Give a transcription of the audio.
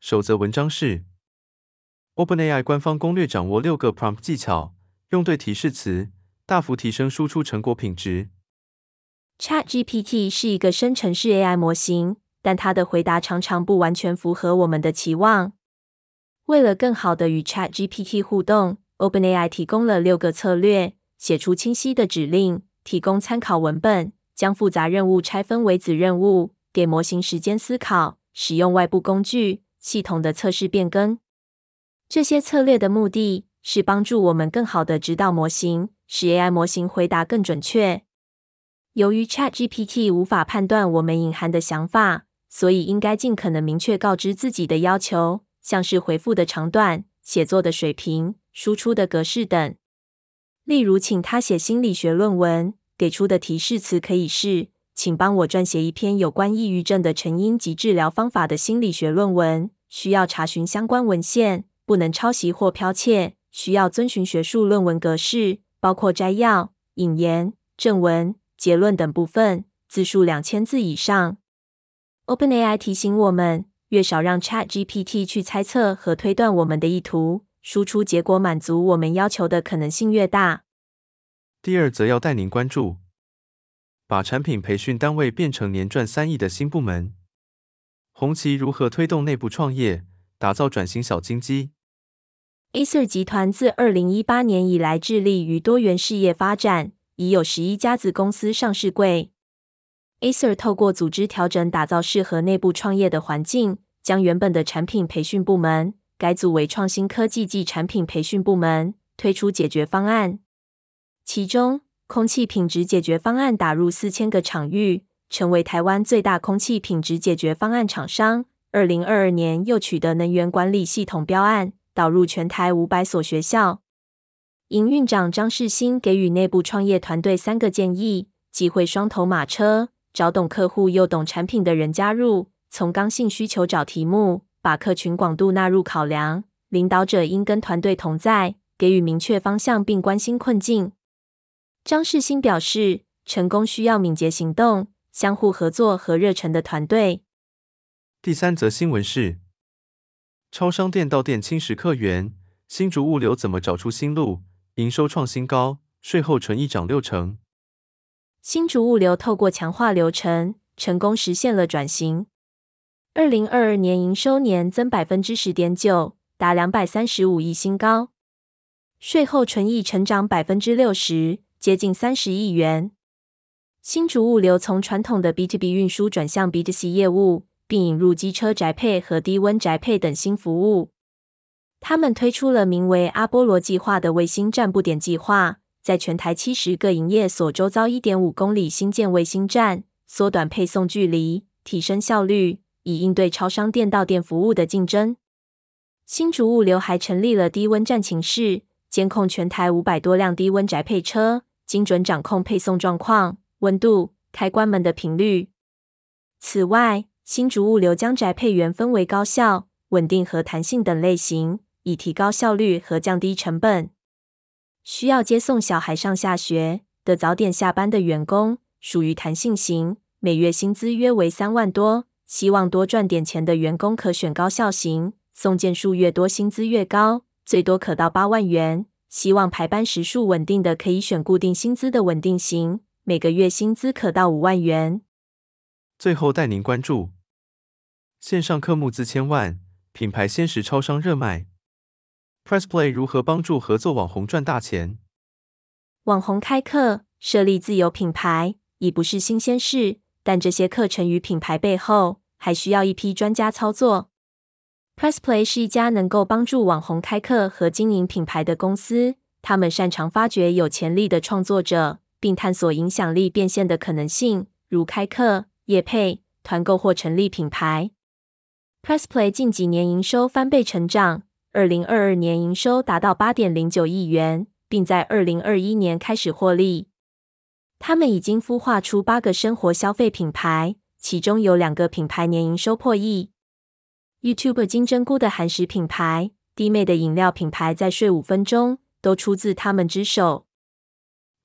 首则文章是 OpenAI 官方攻略，掌握六个 prompt 技巧，用对提示词，大幅提升输出成果品质。ChatGPT 是一个生成式 AI 模型，但它的回答常常不完全符合我们的期望。为了更好地与 ChatGPT 互动，OpenAI 提供了六个策略。写出清晰的指令，提供参考文本，将复杂任务拆分为子任务，给模型时间思考，使用外部工具，系统的测试变更。这些策略的目的是帮助我们更好的指导模型，使 AI 模型回答更准确。由于 ChatGPT 无法判断我们隐含的想法，所以应该尽可能明确告知自己的要求，像是回复的长短、写作的水平、输出的格式等。例如，请他写心理学论文，给出的提示词可以是：“请帮我撰写一篇有关抑郁症的成因及治疗方法的心理学论文。需要查询相关文献，不能抄袭或剽窃。需要遵循学术论文格式，包括摘要、引言、正文、结论等部分，字数两千字以上。” OpenAI 提醒我们，越少让 ChatGPT 去猜测和推断我们的意图。输出结果满足我们要求的可能性越大。第二则要带您关注，把产品培训单位变成年赚三亿的新部门。红旗如何推动内部创业，打造转型小金鸡？Acer 集团自二零一八年以来致力于多元事业发展，已有十一家子公司上市柜。Acer 透过组织调整，打造适合内部创业的环境，将原本的产品培训部门。改组为创新科技暨产品培训部门，推出解决方案。其中，空气品质解决方案打入四千个场域，成为台湾最大空气品质解决方案厂商。二零二二年又取得能源管理系统标案，导入全台五百所学校。营运长张世新给予内部创业团队三个建议：机会双头马车，找懂客户又懂产品的人加入，从刚性需求找题目。把客群广度纳入考量，领导者应跟团队同在，给予明确方向并关心困境。张世新表示，成功需要敏捷行动、相互合作和热忱的团队。第三则新闻是：超商店到店轻食客源，新竹物流怎么找出新路？营收创新高，税后纯益涨六成。新竹物流透过强化流程，成功实现了转型。二零二二年营收年增百分之十点九，达两百三十五亿新高，税后纯益成长百分之六十，接近三十亿元。新竹物流从传统的 B to B 运输转向 B to C 业务，并引入机车宅配和低温宅配等新服务。他们推出了名为“阿波罗计划”的卫星站布点计划，在全台七十个营业所周遭一点五公里新建卫星站，缩短配送距离，提升效率。以应对超商店到店服务的竞争，新竹物流还成立了低温站情室，监控全台五百多辆低温宅配车，精准掌控配送状况、温度、开关门的频率。此外，新竹物流将宅配员分为高效、稳定和弹性等类型，以提高效率和降低成本。需要接送小孩上下学的早点下班的员工，属于弹性型，每月薪资约为三万多。希望多赚点钱的员工可选高效型，送件数越多，薪资越高，最多可到八万元。希望排班时数稳定的，可以选固定薪资的稳定型，每个月薪资可到五万元。最后带您关注线上课募资千万，品牌鲜食超商热卖，Pressplay 如何帮助合作网红赚大钱？网红开课设立自有品牌已不是新鲜事。但这些课程与品牌背后，还需要一批专家操作。PressPlay 是一家能够帮助网红开课和经营品牌的公司。他们擅长发掘有潜力的创作者，并探索影响力变现的可能性，如开课、业配、团购或成立品牌。PressPlay 近几年营收翻倍成长，二零二二年营收达到八点零九亿元，并在二零二一年开始获利。他们已经孵化出八个生活消费品牌，其中有两个品牌年营收破亿。YouTube 金针菇的韩食品牌、弟妹的饮料品牌，在睡五分钟都出自他们之手。